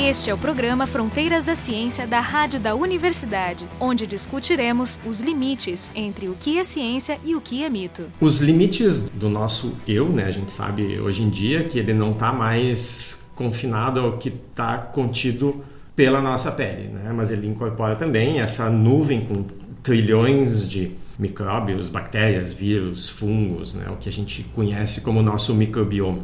Este é o programa Fronteiras da Ciência da Rádio da Universidade, onde discutiremos os limites entre o que é ciência e o que é mito. Os limites do nosso eu, né? A gente sabe hoje em dia que ele não está mais confinado ao que está contido pela nossa pele, né? Mas ele incorpora também essa nuvem com trilhões de micróbios, bactérias, vírus, fungos, né? O que a gente conhece como nosso microbioma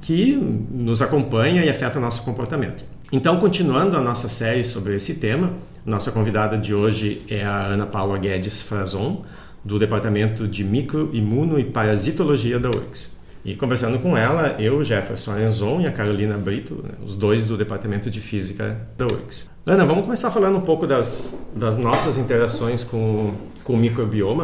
que nos acompanha e afeta o nosso comportamento. Então, continuando a nossa série sobre esse tema, nossa convidada de hoje é a Ana Paula Guedes Frazon, do Departamento de Microimuno e Parasitologia da URGS. E conversando com ela, eu, Jefferson Arenzon e a Carolina Brito, né, os dois do Departamento de Física da URGS. Ana, vamos começar falando um pouco das, das nossas interações com, com o microbioma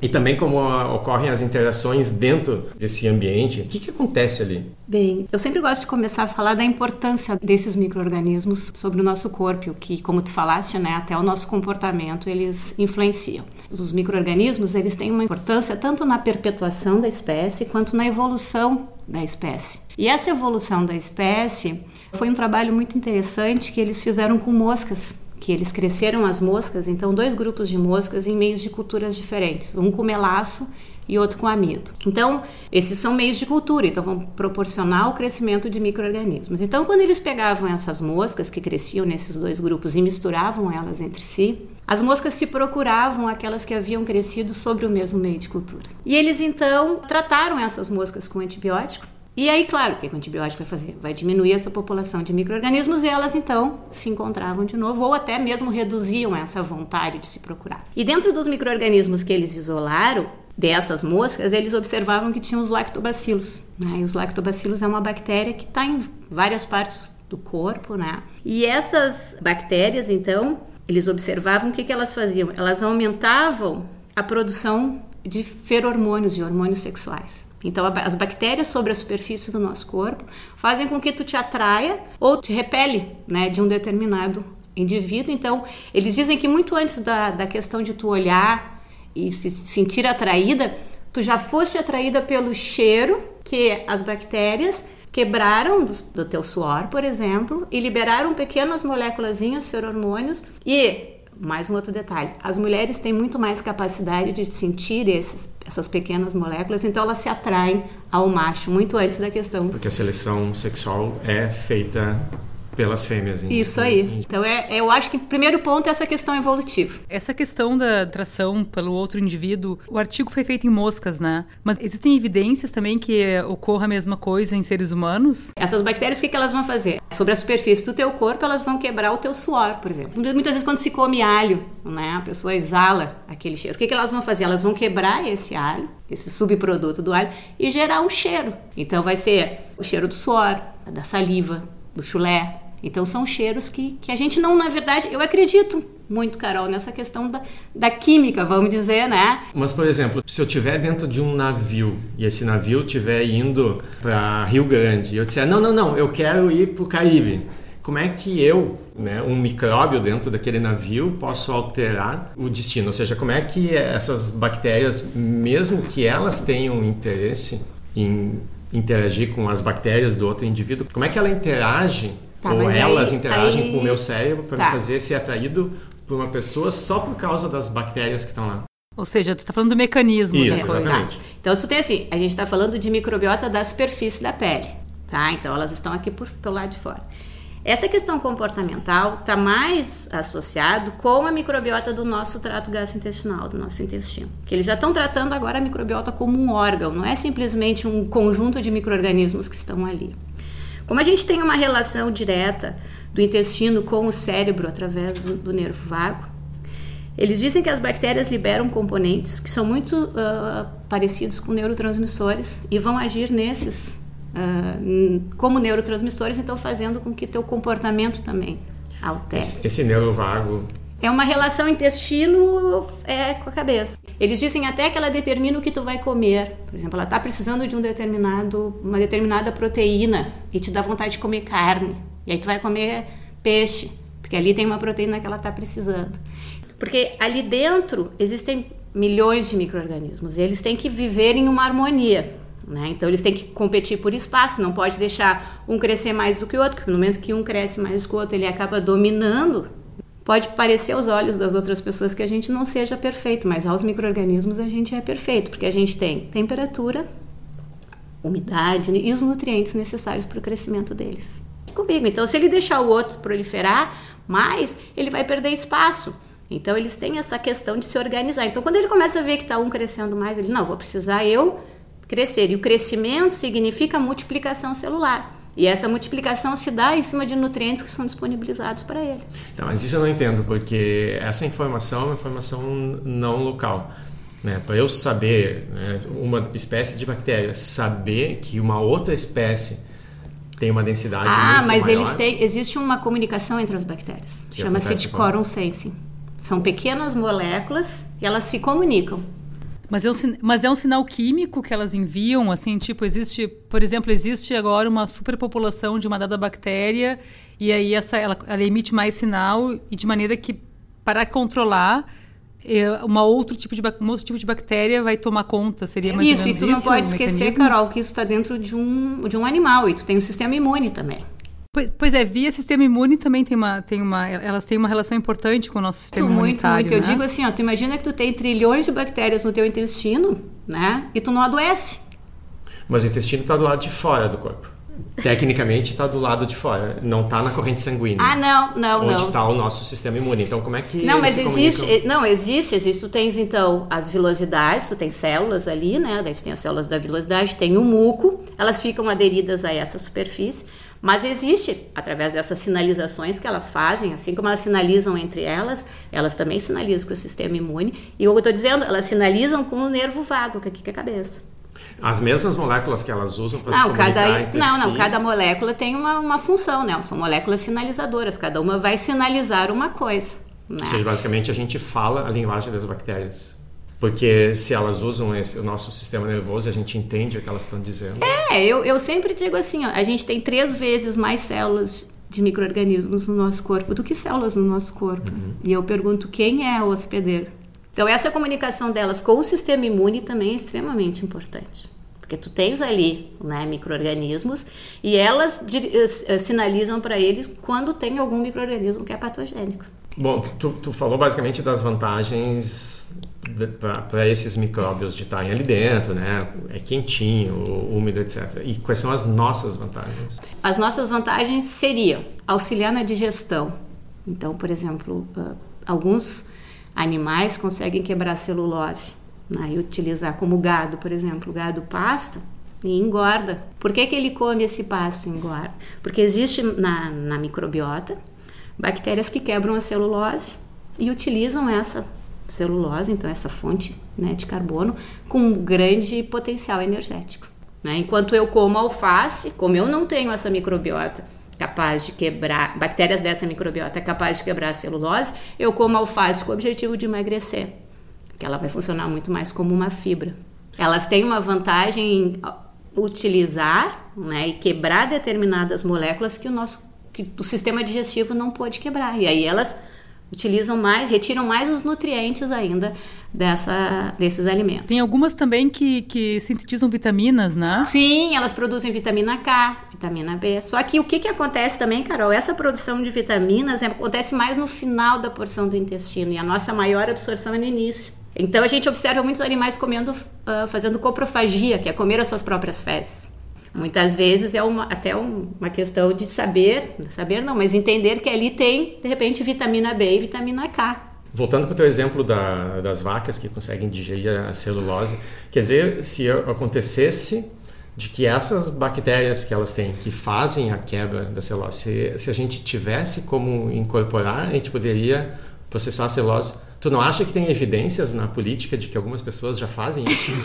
e também como ocorrem as interações dentro desse ambiente. O que, que acontece ali? Bem, eu sempre gosto de começar a falar da importância desses micro-organismos sobre o nosso corpo, que, como tu falaste, né, até o nosso comportamento eles influenciam. Os micro-organismos eles têm uma importância tanto na perpetuação da espécie quanto na evolução da espécie. E essa evolução da espécie foi um trabalho muito interessante que eles fizeram com moscas que eles cresceram as moscas, então dois grupos de moscas em meios de culturas diferentes, um com melaço e outro com amido. Então, esses são meios de cultura, então vão proporcionar o crescimento de micro-organismos. Então, quando eles pegavam essas moscas que cresciam nesses dois grupos e misturavam elas entre si, as moscas se procuravam aquelas que haviam crescido sobre o mesmo meio de cultura. E eles então trataram essas moscas com antibiótico e aí, claro, o que o antibiótico vai fazer? Vai diminuir essa população de micro-organismos e elas então se encontravam de novo, ou até mesmo reduziam essa vontade de se procurar. E dentro dos micro-organismos que eles isolaram, dessas moscas, eles observavam que tinham os lactobacilos. Né? E os lactobacilos é uma bactéria que está em várias partes do corpo, né? E essas bactérias, então, eles observavam o que, que elas faziam? Elas aumentavam a produção de ferormônios, de hormônios sexuais. Então, as bactérias sobre a superfície do nosso corpo fazem com que tu te atraia ou te repele, né, de um determinado indivíduo. Então, eles dizem que muito antes da, da questão de tu olhar e se sentir atraída, tu já foste atraída pelo cheiro que as bactérias quebraram do, do teu suor, por exemplo, e liberaram pequenas moléculas, feromônios, e mais um outro detalhe: as mulheres têm muito mais capacidade de sentir esses, essas pequenas moléculas, então elas se atraem ao macho muito antes da questão. Porque a seleção sexual é feita pelas fêmeas. Isso aí. Então, é, eu acho que o primeiro ponto é essa questão evolutiva. Essa questão da atração pelo outro indivíduo, o artigo foi feito em moscas, né? Mas existem evidências também que ocorra a mesma coisa em seres humanos? Essas bactérias, o que, que elas vão fazer? Sobre a superfície do teu corpo, elas vão quebrar o teu suor, por exemplo. Muitas vezes, quando se come alho, né, a pessoa exala aquele cheiro. O que, que elas vão fazer? Elas vão quebrar esse alho, esse subproduto do alho, e gerar um cheiro. Então, vai ser o cheiro do suor, da saliva, do chulé. Então são cheiros que, que a gente não, na verdade, eu acredito muito, Carol, nessa questão da, da química, vamos dizer, né? Mas, por exemplo, se eu estiver dentro de um navio e esse navio estiver indo para Rio Grande e eu disser, não, não, não, eu quero ir para o Caribe, como é que eu, né, um micróbio dentro daquele navio, posso alterar o destino? Ou seja, como é que essas bactérias, mesmo que elas tenham interesse em interagir com as bactérias do outro indivíduo, como é que ela interage tá, ou elas aí, interagem aí... com o meu cérebro para tá. me fazer ser atraído por uma pessoa só por causa das bactérias que estão lá? Ou seja, tu está falando do mecanismo. Isso, exatamente. Tá. Então, isso tem assim, a gente está falando de microbiota da superfície da pele, tá? Então, elas estão aqui por, pelo lado de fora. Essa questão comportamental está mais associado com a microbiota do nosso trato gastrointestinal, do nosso intestino. Que eles já estão tratando agora a microbiota como um órgão, não é simplesmente um conjunto de micro-organismos que estão ali. Como a gente tem uma relação direta do intestino com o cérebro através do, do nervo vago, eles dizem que as bactérias liberam componentes que são muito uh, parecidos com neurotransmissores e vão agir nesses uh, como neurotransmissores, então fazendo com que teu comportamento também altere. Esse, esse neurovago é uma relação intestino é, com a cabeça. Eles dizem até que ela determina o que tu vai comer. Por exemplo, ela está precisando de um determinado, uma determinada proteína e te dá vontade de comer carne. E aí tu vai comer peixe, porque ali tem uma proteína que ela está precisando. Porque ali dentro existem milhões de micro-organismos e eles têm que viver em uma harmonia. Né? Então eles têm que competir por espaço, não pode deixar um crescer mais do que o outro, porque no momento que um cresce mais do que o outro, ele acaba dominando. Pode parecer aos olhos das outras pessoas que a gente não seja perfeito, mas aos micro-organismos a gente é perfeito, porque a gente tem temperatura, umidade e os nutrientes necessários para o crescimento deles. Comigo. Então, se ele deixar o outro proliferar mais, ele vai perder espaço. Então, eles têm essa questão de se organizar. Então, quando ele começa a ver que está um crescendo mais, ele, não, vou precisar eu crescer. E o crescimento significa multiplicação celular. E essa multiplicação se dá em cima de nutrientes que são disponibilizados para ele. Então, mas isso eu não entendo, porque essa informação é uma informação não local. Né? Para eu saber, né, uma espécie de bactéria, saber que uma outra espécie tem uma densidade ah, mas maior. eles têm, existe uma comunicação entre as bactérias. Chama-se de quorum sensing. São pequenas moléculas e elas se comunicam. Mas é, um, mas é um sinal químico que elas enviam, assim, tipo, existe, por exemplo, existe agora uma superpopulação de uma dada bactéria e aí essa, ela, ela emite mais sinal e de maneira que, para controlar, é, uma outro tipo de um outro tipo de bactéria vai tomar conta seria mais isso ou menos e tu não pode esquecer mecanismo? Carol que isso está dentro de um de um animal e tu tem um sistema imune também Pois, pois, é, via sistema imune também tem uma, tem uma, elas têm uma relação importante com o nosso sistema tu, imunitário. Muito, muito. Né? Eu digo assim, ó, tu imagina que tu tem trilhões de bactérias no teu intestino, né? E tu não adoece. Mas o intestino está do lado de fora do corpo. Tecnicamente está do lado de fora, não está na corrente sanguínea. Ah, não, não, onde não. Onde está o nosso sistema imune. Então, como é que Não, mas existe, comunicam? não, existe, existe. Tu tens então as vilosidades, tu tem células ali, né? Daí tu tem as células da vilosidade, tem o muco, elas ficam aderidas a essa superfície. Mas existe, através dessas sinalizações que elas fazem, assim como elas sinalizam entre elas, elas também sinalizam com o sistema imune. E o que eu estou dizendo, elas sinalizam com o nervo vago, que aqui que é a cabeça. As mesmas moléculas que elas usam para se comunicar cada, entre Não, si. não, cada molécula tem uma, uma função, né? São moléculas sinalizadoras, cada uma vai sinalizar uma coisa. Né? Ou seja, basicamente a gente fala a linguagem das bactérias. Porque se elas usam esse, o nosso sistema nervoso, a gente entende o que elas estão dizendo. É, eu, eu sempre digo assim, ó, a gente tem três vezes mais células de micro-organismos no nosso corpo do que células no nosso corpo. Uhum. E eu pergunto quem é o hospedeiro. Então essa comunicação delas com o sistema imune também é extremamente importante. Porque tu tens ali né, micro-organismos e elas sinalizam para eles quando tem algum micro-organismo que é patogênico. Bom, tu, tu falou basicamente das vantagens para esses micróbios de estarem ali dentro, né? É quentinho, úmido, etc. E quais são as nossas vantagens? As nossas vantagens seriam auxiliar na digestão. Então, por exemplo, uh, alguns animais conseguem quebrar celulose né? e utilizar como gado, por exemplo, gado pasta e engorda. Por que, que ele come esse pasto e engorda? Porque existe na, na microbiota bactérias que quebram a celulose e utilizam essa celulose, então essa fonte né, de carbono, com um grande potencial energético. Né? Enquanto eu como alface, como eu não tenho essa microbiota capaz de quebrar, bactérias dessa microbiota capaz de quebrar a celulose, eu como alface com o objetivo de emagrecer, que ela vai funcionar muito mais como uma fibra. Elas têm uma vantagem em utilizar né, e quebrar determinadas moléculas que o nosso que o sistema digestivo não pode quebrar. E aí elas utilizam mais, retiram mais os nutrientes ainda dessa, desses alimentos. Tem algumas também que, que sintetizam vitaminas, né? Sim, elas produzem vitamina K, vitamina B. Só que o que, que acontece também, Carol? Essa produção de vitaminas acontece mais no final da porção do intestino e a nossa maior absorção é no início. Então a gente observa muitos animais comendo, uh, fazendo coprofagia, que é comer as suas próprias fezes. Muitas vezes é uma, até uma questão de saber, saber não, mas entender que ali tem, de repente, vitamina B e vitamina K. Voltando para o teu exemplo da, das vacas que conseguem digerir a celulose, quer dizer, se acontecesse de que essas bactérias que elas têm, que fazem a quebra da celulose, se, se a gente tivesse como incorporar, a gente poderia processar a celulose. Tu não acha que tem evidências na política de que algumas pessoas já fazem isso?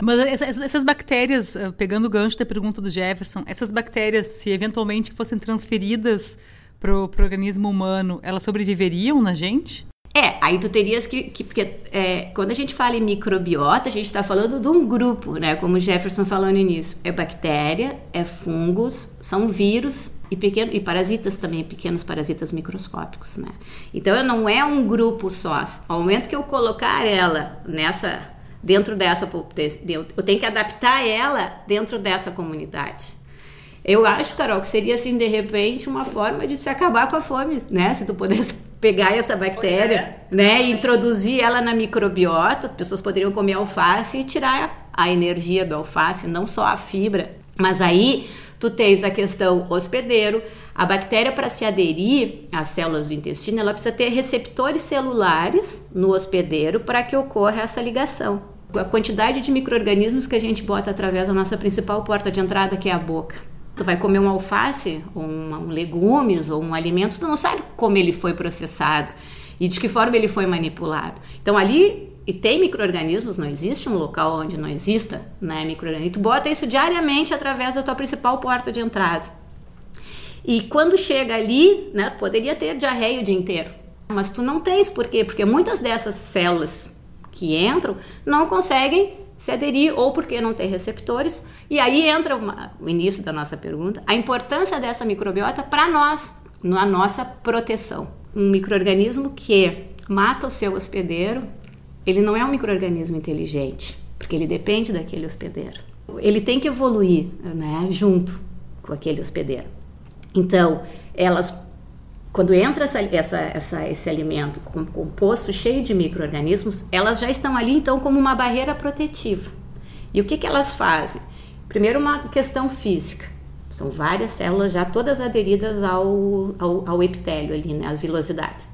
Mas essas, bactérias, ah, pegando o gancho da pergunta do Jefferson, essas bactérias, se eventualmente fossem transferidas para o organismo humano, elas sobreviveriam na gente? É, aí tu terias que. que porque é, quando a gente fala em microbiota, a gente está falando de um grupo, né? Como o Jefferson falou no início. É bactéria, é fungos, são vírus e, pequeno, e parasitas também, pequenos parasitas microscópicos, né? Então não é um grupo só. Ao momento que eu colocar ela nessa dentro dessa eu tenho que adaptar ela dentro dessa comunidade. Eu acho, Carol, que seria assim de repente uma forma de se acabar com a fome, né? Se tu pudesse pegar essa bactéria, é. né, e introduzir ela na microbiota, as pessoas poderiam comer alface e tirar a energia do alface, não só a fibra. Mas aí tu tens a questão hospedeiro, a bactéria para se aderir às células do intestino, ela precisa ter receptores celulares no hospedeiro para que ocorra essa ligação. A quantidade de micro-organismos que a gente bota através da nossa principal porta de entrada, que é a boca. Tu vai comer um alface, ou um, um legumes, ou um alimento, tu não sabe como ele foi processado e de que forma ele foi manipulado. Então ali e tem micro-organismos, não existe um local onde não exista né, micro-organismo. Tu bota isso diariamente através da tua principal porta de entrada. E quando chega ali, né, tu poderia ter diarreia o dia inteiro. Mas tu não tens, por quê? Porque muitas dessas células que entram não conseguem se aderir ou porque não tem receptores. E aí entra uma, o início da nossa pergunta, a importância dessa microbiota para nós, na nossa proteção. Um microorganismo que mata o seu hospedeiro, ele não é um microorganismo inteligente, porque ele depende daquele hospedeiro. Ele tem que evoluir, né, junto com aquele hospedeiro. Então, elas quando entra essa, essa, essa, esse alimento com composto cheio de micro-organismos, elas já estão ali então como uma barreira protetiva. E o que, que elas fazem? Primeiro, uma questão física. São várias células já todas aderidas ao, ao, ao epitélio ali, né, as vilosidades.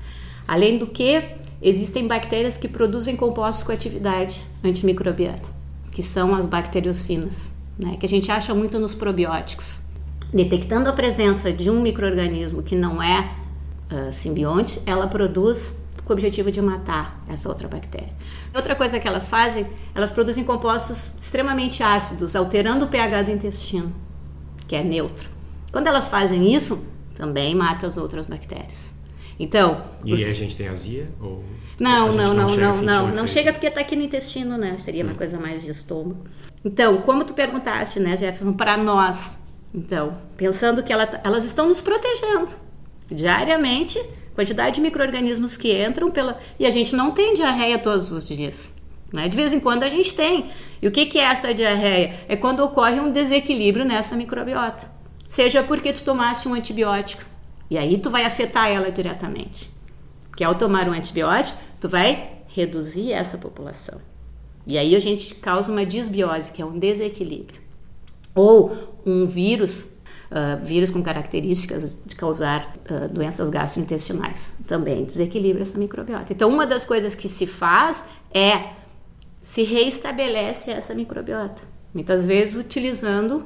Além do que, existem bactérias que produzem compostos com atividade antimicrobiana, que são as bacteriocinas, né, que a gente acha muito nos probióticos. Detectando a presença de um microorganismo que não é uh, simbionte, ela produz com o objetivo de matar essa outra bactéria. Outra coisa que elas fazem, elas produzem compostos extremamente ácidos, alterando o pH do intestino, que é neutro. Quando elas fazem isso, também mata as outras bactérias. Então. E os... a gente tem azia? Ou não, não, não, não, não. Não chega porque está aqui no intestino, né? Seria uma hum. coisa mais de estômago. Então, como tu perguntaste, né, Jefferson, para nós, então, pensando que ela, tá, elas estão nos protegendo diariamente, quantidade de micro-organismos que entram pela. E a gente não tem diarreia todos os dias. Né? De vez em quando a gente tem. E o que, que é essa diarreia? É quando ocorre um desequilíbrio nessa microbiota. Seja porque tu tomaste um antibiótico. E aí tu vai afetar ela diretamente. Porque ao tomar um antibiótico, tu vai reduzir essa população. E aí a gente causa uma disbiose, que é um desequilíbrio. Ou um vírus uh, vírus com características de causar uh, doenças gastrointestinais. Também desequilibra essa microbiota. Então, uma das coisas que se faz é se reestabelece essa microbiota, muitas vezes utilizando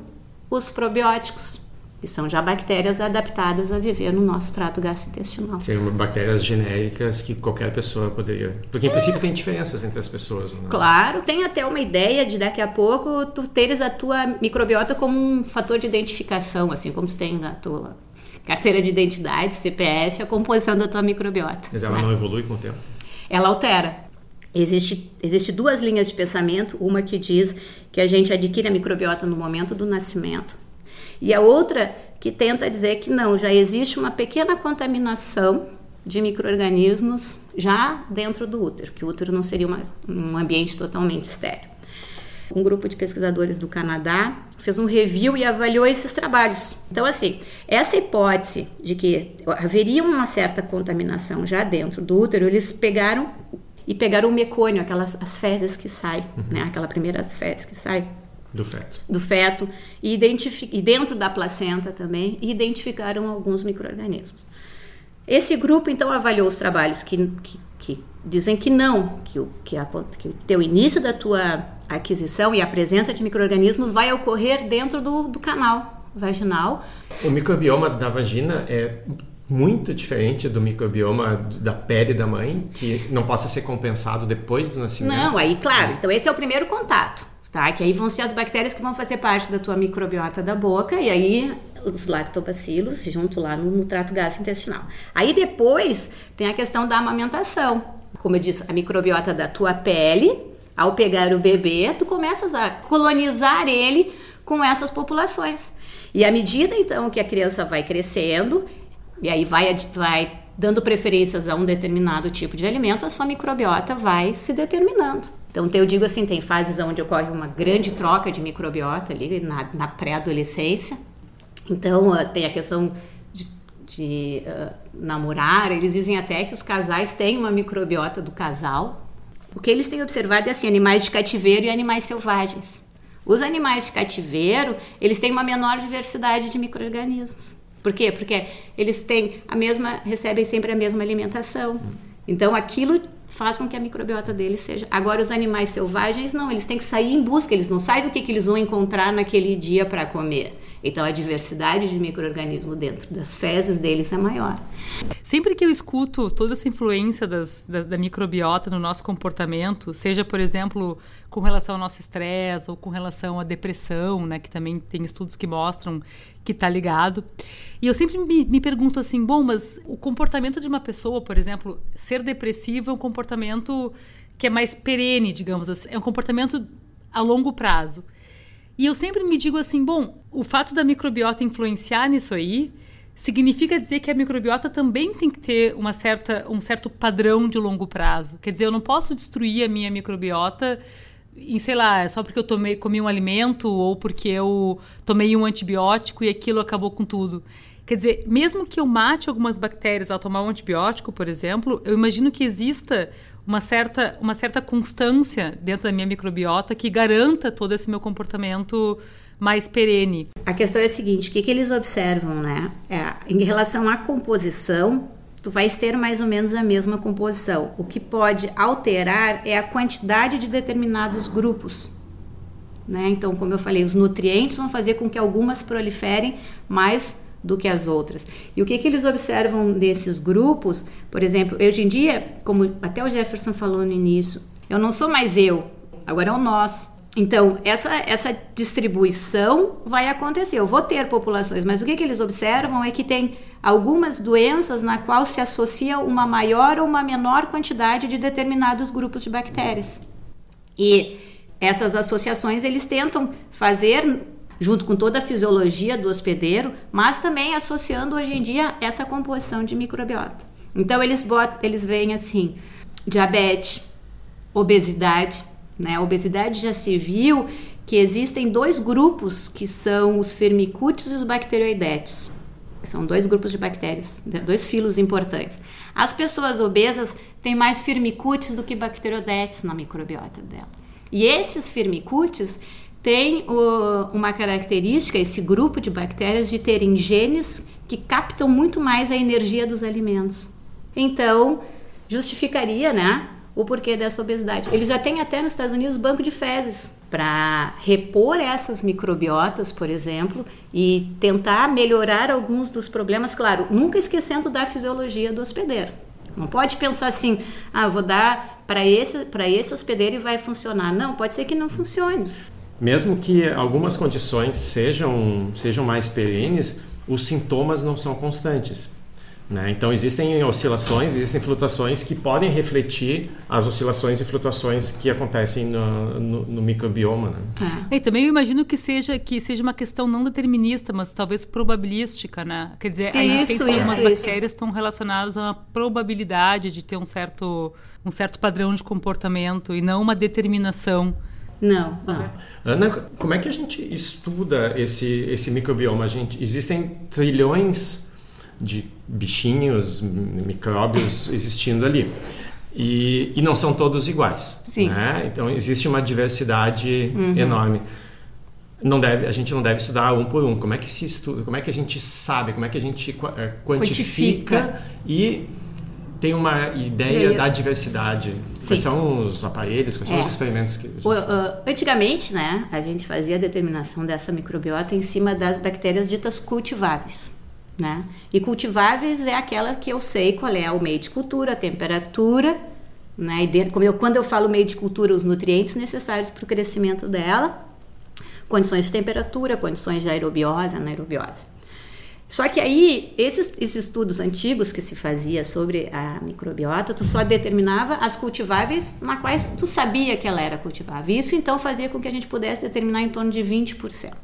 os probióticos que são já bactérias adaptadas a viver no nosso trato gastrointestinal. Seriam bactérias genéricas que qualquer pessoa poderia. Porque, em é. princípio, tem diferenças entre as pessoas. Né? Claro, tem até uma ideia de daqui a pouco tu teres a tua microbiota como um fator de identificação, assim como tu tem na tua carteira de identidade, CPF, a composição da tua microbiota. Mas ela né? não evolui com o tempo? Ela altera. Existe, existe duas linhas de pensamento, uma que diz que a gente adquire a microbiota no momento do nascimento e a outra que tenta dizer que não, já existe uma pequena contaminação de micro-organismos já dentro do útero, que o útero não seria uma, um ambiente totalmente estéreo. Um grupo de pesquisadores do Canadá fez um review e avaliou esses trabalhos. Então, assim, essa hipótese de que haveria uma certa contaminação já dentro do útero, eles pegaram e pegaram o mecônio, aquelas as fezes que saem, uhum. né? Aquela primeira fezes que sai do feto. Do feto. E, e dentro da placenta também, identificaram alguns micro-organismos. Esse grupo, então, avaliou os trabalhos que, que, que dizem que não, que o que, a, que o teu início da tua aquisição e a presença de micro-organismos vai ocorrer dentro do, do canal vaginal. O microbioma da vagina é muito diferente do microbioma da pele da mãe, que não possa ser compensado depois do nascimento. Não, aí, claro. Então, esse é o primeiro contato tá? Que aí vão ser as bactérias que vão fazer parte da tua microbiota da boca e aí os lactobacilos junto lá no, no trato gastrointestinal. Aí depois tem a questão da amamentação. Como eu disse, a microbiota da tua pele, ao pegar o bebê, tu começas a colonizar ele com essas populações. E à medida então que a criança vai crescendo, e aí vai, vai dando preferências a um determinado tipo de alimento, a sua microbiota vai se determinando. Então, eu digo assim, tem fases onde ocorre uma grande troca de microbiota ali na, na pré-adolescência. Então, uh, tem a questão de, de uh, namorar. Eles dizem até que os casais têm uma microbiota do casal. O que eles têm observado é assim, animais de cativeiro e animais selvagens. Os animais de cativeiro, eles têm uma menor diversidade de micro-organismos. Por quê? Porque eles têm a mesma, recebem sempre a mesma alimentação. Então, aquilo faz com que a microbiota deles seja. Agora, os animais selvagens, não, eles têm que sair em busca, eles não sabem o que, que eles vão encontrar naquele dia para comer. Então, a diversidade de micro-organismos dentro das fezes deles é maior. Sempre que eu escuto toda essa influência das, da microbiota no nosso comportamento, seja, por exemplo, com relação ao nosso estresse ou com relação à depressão, né, que também tem estudos que mostram que está ligado. E eu sempre me, me, pergunto assim, bom, mas o comportamento de uma pessoa, por exemplo, ser depressivo é um comportamento que é mais perene, digamos assim, é um comportamento a longo prazo. E eu sempre me digo assim, bom, o fato da microbiota influenciar nisso aí significa dizer que a microbiota também tem que ter uma certa, um certo padrão de longo prazo. Quer dizer, eu não posso destruir a minha microbiota em, sei lá, só porque eu tomei, comi um alimento ou porque eu tomei um antibiótico e aquilo acabou com tudo. Quer dizer, mesmo que eu mate algumas bactérias ao tomar um antibiótico, por exemplo, eu imagino que exista uma certa, uma certa constância dentro da minha microbiota que garanta todo esse meu comportamento mais perene. A questão é a seguinte, o que, que eles observam, né? É, em relação à composição, tu vais ter mais ou menos a mesma composição. O que pode alterar é a quantidade de determinados grupos. Né? Então, como eu falei, os nutrientes vão fazer com que algumas proliferem mais do que as outras. E o que, que eles observam desses grupos? Por exemplo, hoje em dia, como até o Jefferson falou no início, eu não sou mais eu, agora é o nós. Então, essa, essa distribuição vai acontecer. Eu vou ter populações, mas o que, que eles observam é que tem algumas doenças na qual se associa uma maior ou uma menor quantidade de determinados grupos de bactérias. E essas associações eles tentam fazer junto com toda a fisiologia do hospedeiro, mas também associando hoje em dia essa composição de microbiota. Então eles botam, eles veem assim, diabetes, obesidade, né? A obesidade já se viu que existem dois grupos que são os firmicutes e os bacteroidetes. São dois grupos de bactérias, dois filos importantes. As pessoas obesas têm mais firmicutes do que bacteroidetes na microbiota dela. E esses firmicutes têm o, uma característica, esse grupo de bactérias, de terem genes que captam muito mais a energia dos alimentos. Então, justificaria, né, o porquê dessa obesidade. Eles já têm até nos Estados Unidos banco de fezes para repor essas microbiotas, por exemplo, e tentar melhorar alguns dos problemas, claro, nunca esquecendo da fisiologia do hospedeiro. Não pode pensar assim, ah, vou dar para esse, esse hospedeiro e vai funcionar. Não, pode ser que não funcione. Mesmo que algumas condições sejam, sejam mais perenes, os sintomas não são constantes. Né? Então existem oscilações, existem flutuações que podem refletir as oscilações e flutuações que acontecem no, no, no microbioma. Né? É. E também eu imagino que seja que seja uma questão não determinista, mas talvez probabilística, né? Quer dizer, a existência de algumas bactérias estão relacionadas a uma probabilidade de ter um certo um certo padrão de comportamento e não uma determinação. Não, não. Ana, como é que a gente estuda esse esse microbioma? A gente existem trilhões de bichinhos, micróbios existindo ali. E, e não são todos iguais. Sim. Né? Então existe uma diversidade uhum. enorme. Não deve, a gente não deve estudar um por um. Como é que se estuda? Como é que a gente sabe? Como é que a gente eh, quantifica, quantifica. e tem uma ideia da diversidade? Sim. Quais são os aparelhos? Quais são os é. experimentos que a gente o, faz? Antigamente, né, a gente fazia a determinação dessa microbiota em cima das bactérias ditas cultiváveis. Né? E cultiváveis é aquela que eu sei qual é o meio de cultura, a temperatura, né? E dentro, como eu, quando eu falo meio de cultura, os nutrientes necessários para o crescimento dela, condições de temperatura, condições de aerobiose, anaerobiose. Só que aí, esses, esses, estudos antigos que se fazia sobre a microbiota, tu só determinava as cultiváveis na quais tu sabia que ela era cultivável. Isso então fazia com que a gente pudesse determinar em torno de 20%.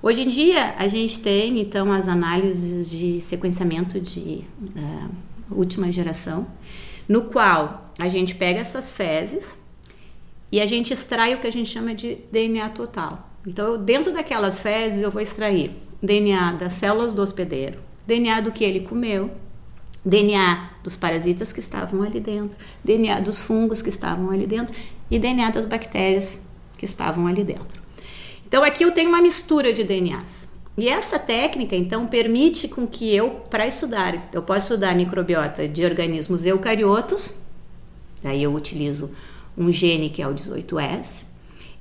Hoje em dia, a gente tem, então, as análises de sequenciamento de uh, última geração, no qual a gente pega essas fezes e a gente extrai o que a gente chama de DNA total. Então, dentro daquelas fezes, eu vou extrair DNA das células do hospedeiro, DNA do que ele comeu, DNA dos parasitas que estavam ali dentro, DNA dos fungos que estavam ali dentro e DNA das bactérias que estavam ali dentro. Então aqui eu tenho uma mistura de DNAs. E essa técnica, então, permite com que eu, para estudar, eu posso estudar microbiota de organismos eucariotos, daí eu utilizo um gene que é o 18S,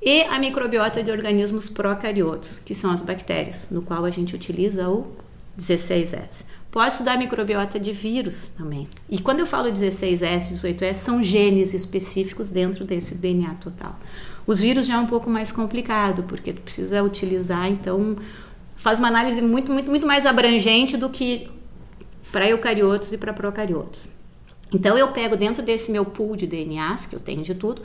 e a microbiota de organismos procariotos, que são as bactérias, no qual a gente utiliza o 16S. Posso estudar microbiota de vírus também. E quando eu falo 16S, 18S, são genes específicos dentro desse DNA total. Os vírus já é um pouco mais complicado, porque tu precisa utilizar, então, faz uma análise muito, muito, muito mais abrangente do que para eucariotos e para procariotos. Então, eu pego dentro desse meu pool de DNAs, que eu tenho de tudo,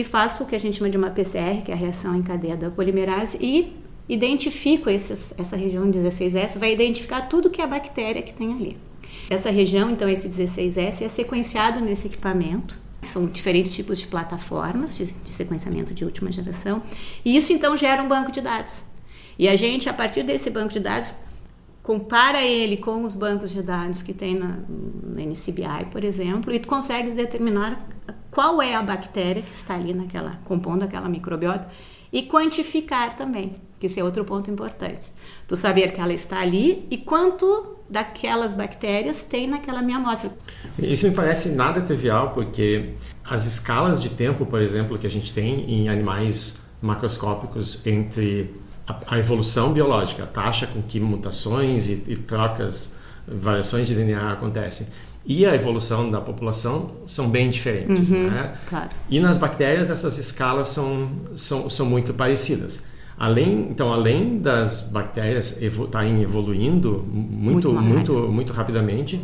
e faço o que a gente chama de uma PCR, que é a reação em cadeia da polimerase, e identifico esses, essa região 16S, vai identificar tudo que é a bactéria que tem ali. Essa região, então, esse 16S, é sequenciado nesse equipamento. São diferentes tipos de plataformas de, de sequenciamento de última geração. E isso, então, gera um banco de dados. E a gente, a partir desse banco de dados, compara ele com os bancos de dados que tem na, na NCBI, por exemplo, e tu consegues determinar qual é a bactéria que está ali naquela compondo aquela microbiota e quantificar também, que esse é outro ponto importante. Tu saber que ela está ali e quanto daquelas bactérias tem naquela minha amostra. Isso me parece nada trivial, porque as escalas de tempo, por exemplo, que a gente tem em animais macroscópicos entre a, a evolução biológica, a taxa com que mutações e, e trocas, variações de DNA acontecem, e a evolução da população são bem diferentes. Uhum, né? claro. E nas bactérias essas escalas são, são, são muito parecidas. Além, então, além das bactérias estarem evoluindo muito, muito, muito, muito, rapidamente,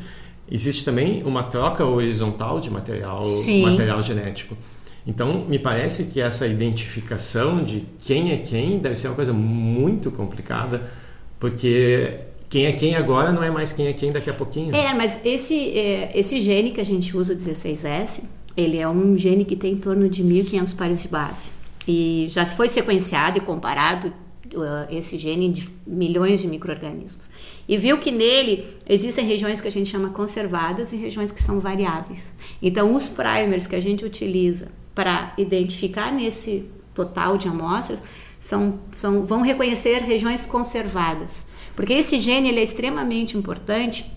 existe também uma troca horizontal de material, material genético. Então, me parece que essa identificação de quem é quem deve ser uma coisa muito complicada, porque quem é quem agora não é mais quem é quem daqui a pouquinho. É, mas esse, é, esse gene que a gente usa, o 16S, ele é um gene que tem em torno de 1.500 pares de base. E já foi sequenciado e comparado uh, esse gene de milhões de micro-organismos. E viu que nele existem regiões que a gente chama conservadas e regiões que são variáveis. Então, os primers que a gente utiliza para identificar nesse total de amostras são, são, vão reconhecer regiões conservadas. Porque esse gene ele é extremamente importante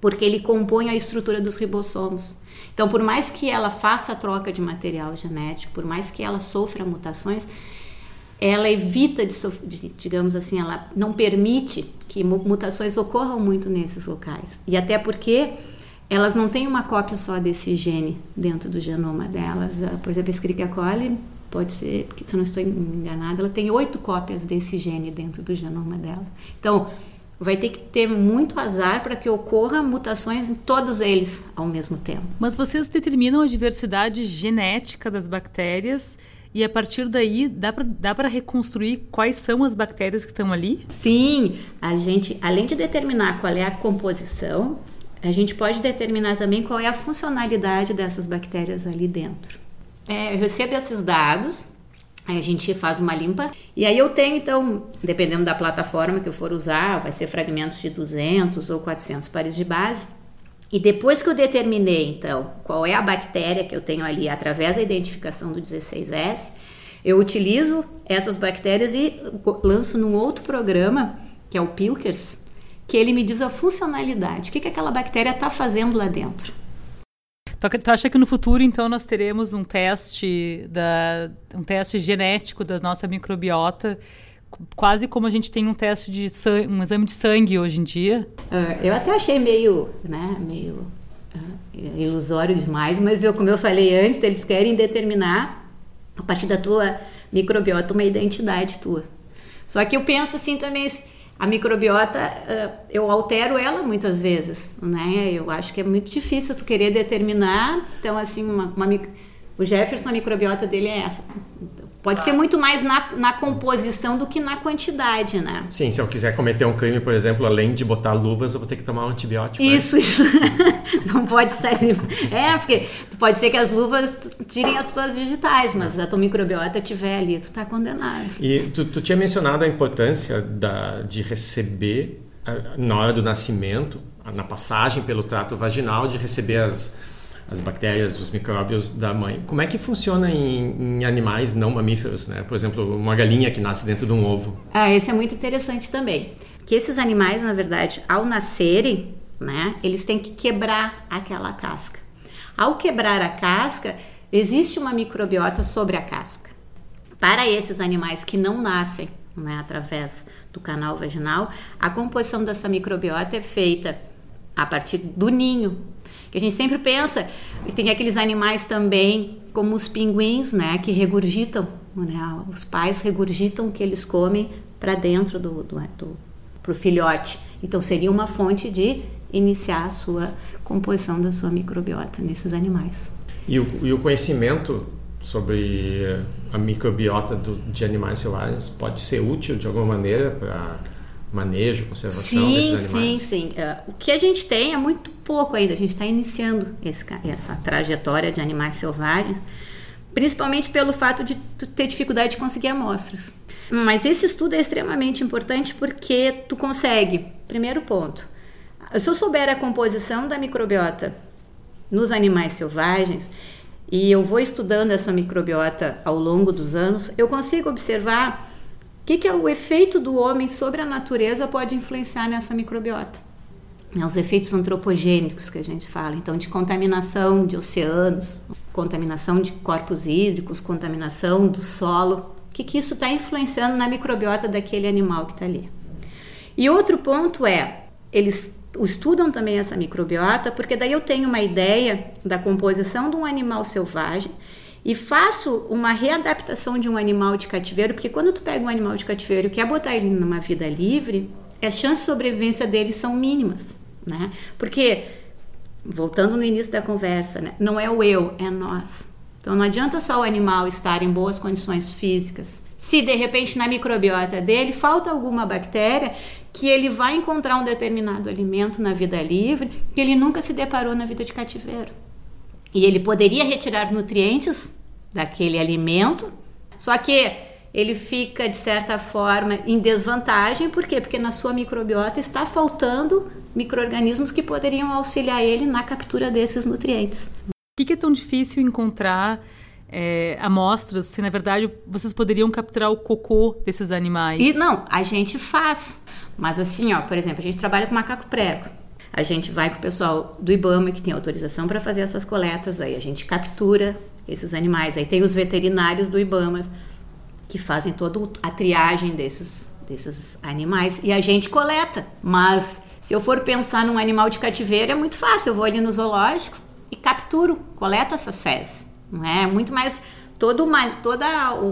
porque ele compõe a estrutura dos ribossomos. Então, por mais que ela faça a troca de material genético, por mais que ela sofra mutações, ela evita de, de, digamos assim, ela não permite que mutações ocorram muito nesses locais. E até porque elas não têm uma cópia só desse gene dentro do genoma delas. Ah, por exemplo, a Escherichia coli pode ser, porque se eu não estou enganada, ela tem oito cópias desse gene dentro do genoma dela. Então, vai ter que ter muito azar para que ocorra mutações em todos eles ao mesmo tempo. Mas vocês determinam a diversidade genética das bactérias e a partir daí dá para reconstruir quais são as bactérias que estão ali? Sim, a gente, além de determinar qual é a composição, a gente pode determinar também qual é a funcionalidade dessas bactérias ali dentro. É, eu recebo esses dados Aí a gente faz uma limpa. E aí eu tenho, então, dependendo da plataforma que eu for usar, vai ser fragmentos de 200 ou 400 pares de base. E depois que eu determinei, então, qual é a bactéria que eu tenho ali através da identificação do 16S, eu utilizo essas bactérias e lanço num outro programa, que é o Pilkers, que ele me diz a funcionalidade, o que, que aquela bactéria está fazendo lá dentro. Tu acha que no futuro, então, nós teremos um teste, da, um teste genético da nossa microbiota, quase como a gente tem um teste de sangue, um exame de sangue hoje em dia? Uh, eu até achei meio, né, meio uh, ilusório demais, mas eu, como eu falei antes, eles querem determinar, a partir da tua microbiota, uma identidade tua. Só que eu penso assim também, a microbiota, eh, eu altero ela muitas vezes, né? Eu acho que é muito difícil tu querer determinar. Então, assim, uma, uma o Jefferson, a microbiota dele é essa. Pode ser muito mais na, na composição do que na quantidade, né? Sim, se eu quiser cometer um crime, por exemplo, além de botar luvas, eu vou ter que tomar um antibiótico. Isso, né? isso. Não pode sair. É, porque pode ser que as luvas tirem as tuas digitais, mas a tua microbiota estiver ali, tu tá condenado. E tu, tu tinha mencionado a importância da, de receber, na hora do nascimento, na passagem pelo trato vaginal, de receber as as bactérias, os micróbios da mãe. Como é que funciona em, em, animais não mamíferos, né? Por exemplo, uma galinha que nasce dentro de um ovo. Ah, esse é muito interessante também. Que esses animais, na verdade, ao nascerem, né, eles têm que quebrar aquela casca. Ao quebrar a casca, existe uma microbiota sobre a casca. Para esses animais que não nascem né, através do canal vaginal, a composição dessa microbiota é feita a partir do ninho que a gente sempre pensa, tem aqueles animais também, como os pinguins, né, que regurgitam, né, os pais regurgitam o que eles comem para dentro do, do, do pro filhote. Então seria uma fonte de iniciar a sua composição da sua microbiota nesses animais. E o, e o conhecimento sobre a microbiota do, de animais selvagens pode ser útil de alguma maneira para manejo, conservação sim, desses animais? Sim, sim. Uh, o que a gente tem é muito pouco ainda. A gente está iniciando esse, essa trajetória de animais selvagens, principalmente pelo fato de ter dificuldade de conseguir amostras. Mas esse estudo é extremamente importante porque tu consegue, primeiro ponto, se eu souber a composição da microbiota nos animais selvagens e eu vou estudando essa microbiota ao longo dos anos, eu consigo observar que, que é o efeito do homem sobre a natureza pode influenciar nessa microbiota? É, os efeitos antropogênicos que a gente fala, então de contaminação de oceanos, contaminação de corpos hídricos, contaminação do solo, o que, que isso está influenciando na microbiota daquele animal que está ali. E outro ponto é, eles estudam também essa microbiota, porque daí eu tenho uma ideia da composição de um animal selvagem e faço uma readaptação de um animal de cativeiro, porque quando tu pega um animal de cativeiro e quer botar ele numa vida livre, as chances de sobrevivência dele são mínimas, né? Porque, voltando no início da conversa, né? não é o eu, é nós. Então não adianta só o animal estar em boas condições físicas. Se de repente na microbiota dele falta alguma bactéria que ele vai encontrar um determinado alimento na vida livre que ele nunca se deparou na vida de cativeiro. E ele poderia retirar nutrientes daquele alimento, só que ele fica de certa forma em desvantagem, por quê? Porque na sua microbiota está faltando micro-organismos que poderiam auxiliar ele na captura desses nutrientes. Por que é tão difícil encontrar é, amostras se na verdade vocês poderiam capturar o cocô desses animais? E não, a gente faz. Mas assim, ó, por exemplo, a gente trabalha com macaco prego. A gente vai com o pessoal do IBAMA, que tem autorização para fazer essas coletas, aí a gente captura esses animais. Aí tem os veterinários do IBAMA que fazem toda a triagem desses, desses animais e a gente coleta. Mas se eu for pensar num animal de cativeiro, é muito fácil. Eu vou ali no zoológico e capturo, coleto essas fezes. Não é? muito mais toda, uma, toda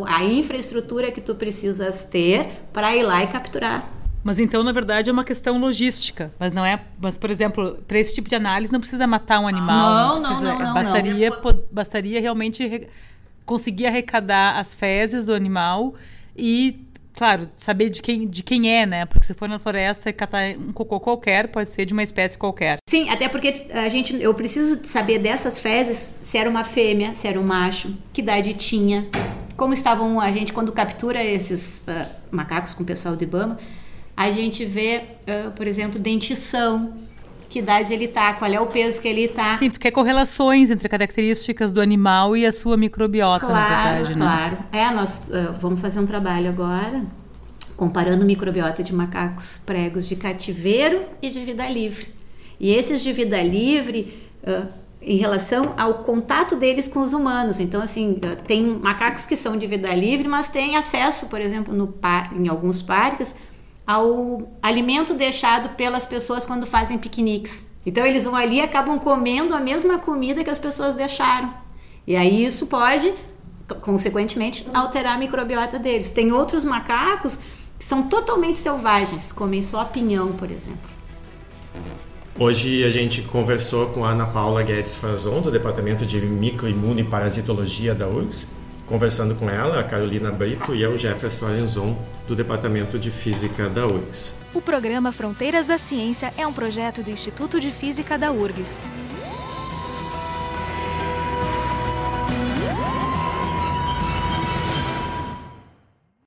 a infraestrutura que tu precisas ter para ir lá e capturar mas então, na verdade, é uma questão logística. Mas não é. Mas, por exemplo, para esse tipo de análise não precisa matar um animal. Não, não, precisa, não, não, bastaria, não. bastaria realmente conseguir arrecadar as fezes do animal e, claro, saber de quem, de quem é, né? Porque se for na floresta e catar um cocô qualquer, pode ser de uma espécie qualquer. Sim, até porque a gente, eu preciso saber dessas fezes se era uma fêmea, se era um macho, que idade tinha, como estavam a gente quando captura esses uh, macacos com o pessoal do IBAMA a gente vê, uh, por exemplo, dentição, que idade ele está, qual é o peso que ele está. Sim, tu quer correlações entre características do animal e a sua microbiota, claro, na verdade, né? Claro, é, nós uh, vamos fazer um trabalho agora comparando microbiota de macacos pregos de cativeiro e de vida livre. E esses de vida livre, uh, em relação ao contato deles com os humanos. Então, assim, tem macacos que são de vida livre, mas têm acesso, por exemplo, no par, em alguns parques, ao alimento deixado pelas pessoas quando fazem piqueniques. Então eles vão ali e acabam comendo a mesma comida que as pessoas deixaram. E aí isso pode, consequentemente, alterar a microbiota deles. Tem outros macacos que são totalmente selvagens, comem só pinhão, por exemplo. Hoje a gente conversou com a Ana Paula Guedes Frazon, do Departamento de Microimune Parasitologia da URGS, conversando com ela, a Carolina Brito e eu, Jefferson Arenzon, do Departamento de Física da URGS. O programa Fronteiras da Ciência é um projeto do Instituto de Física da URGS.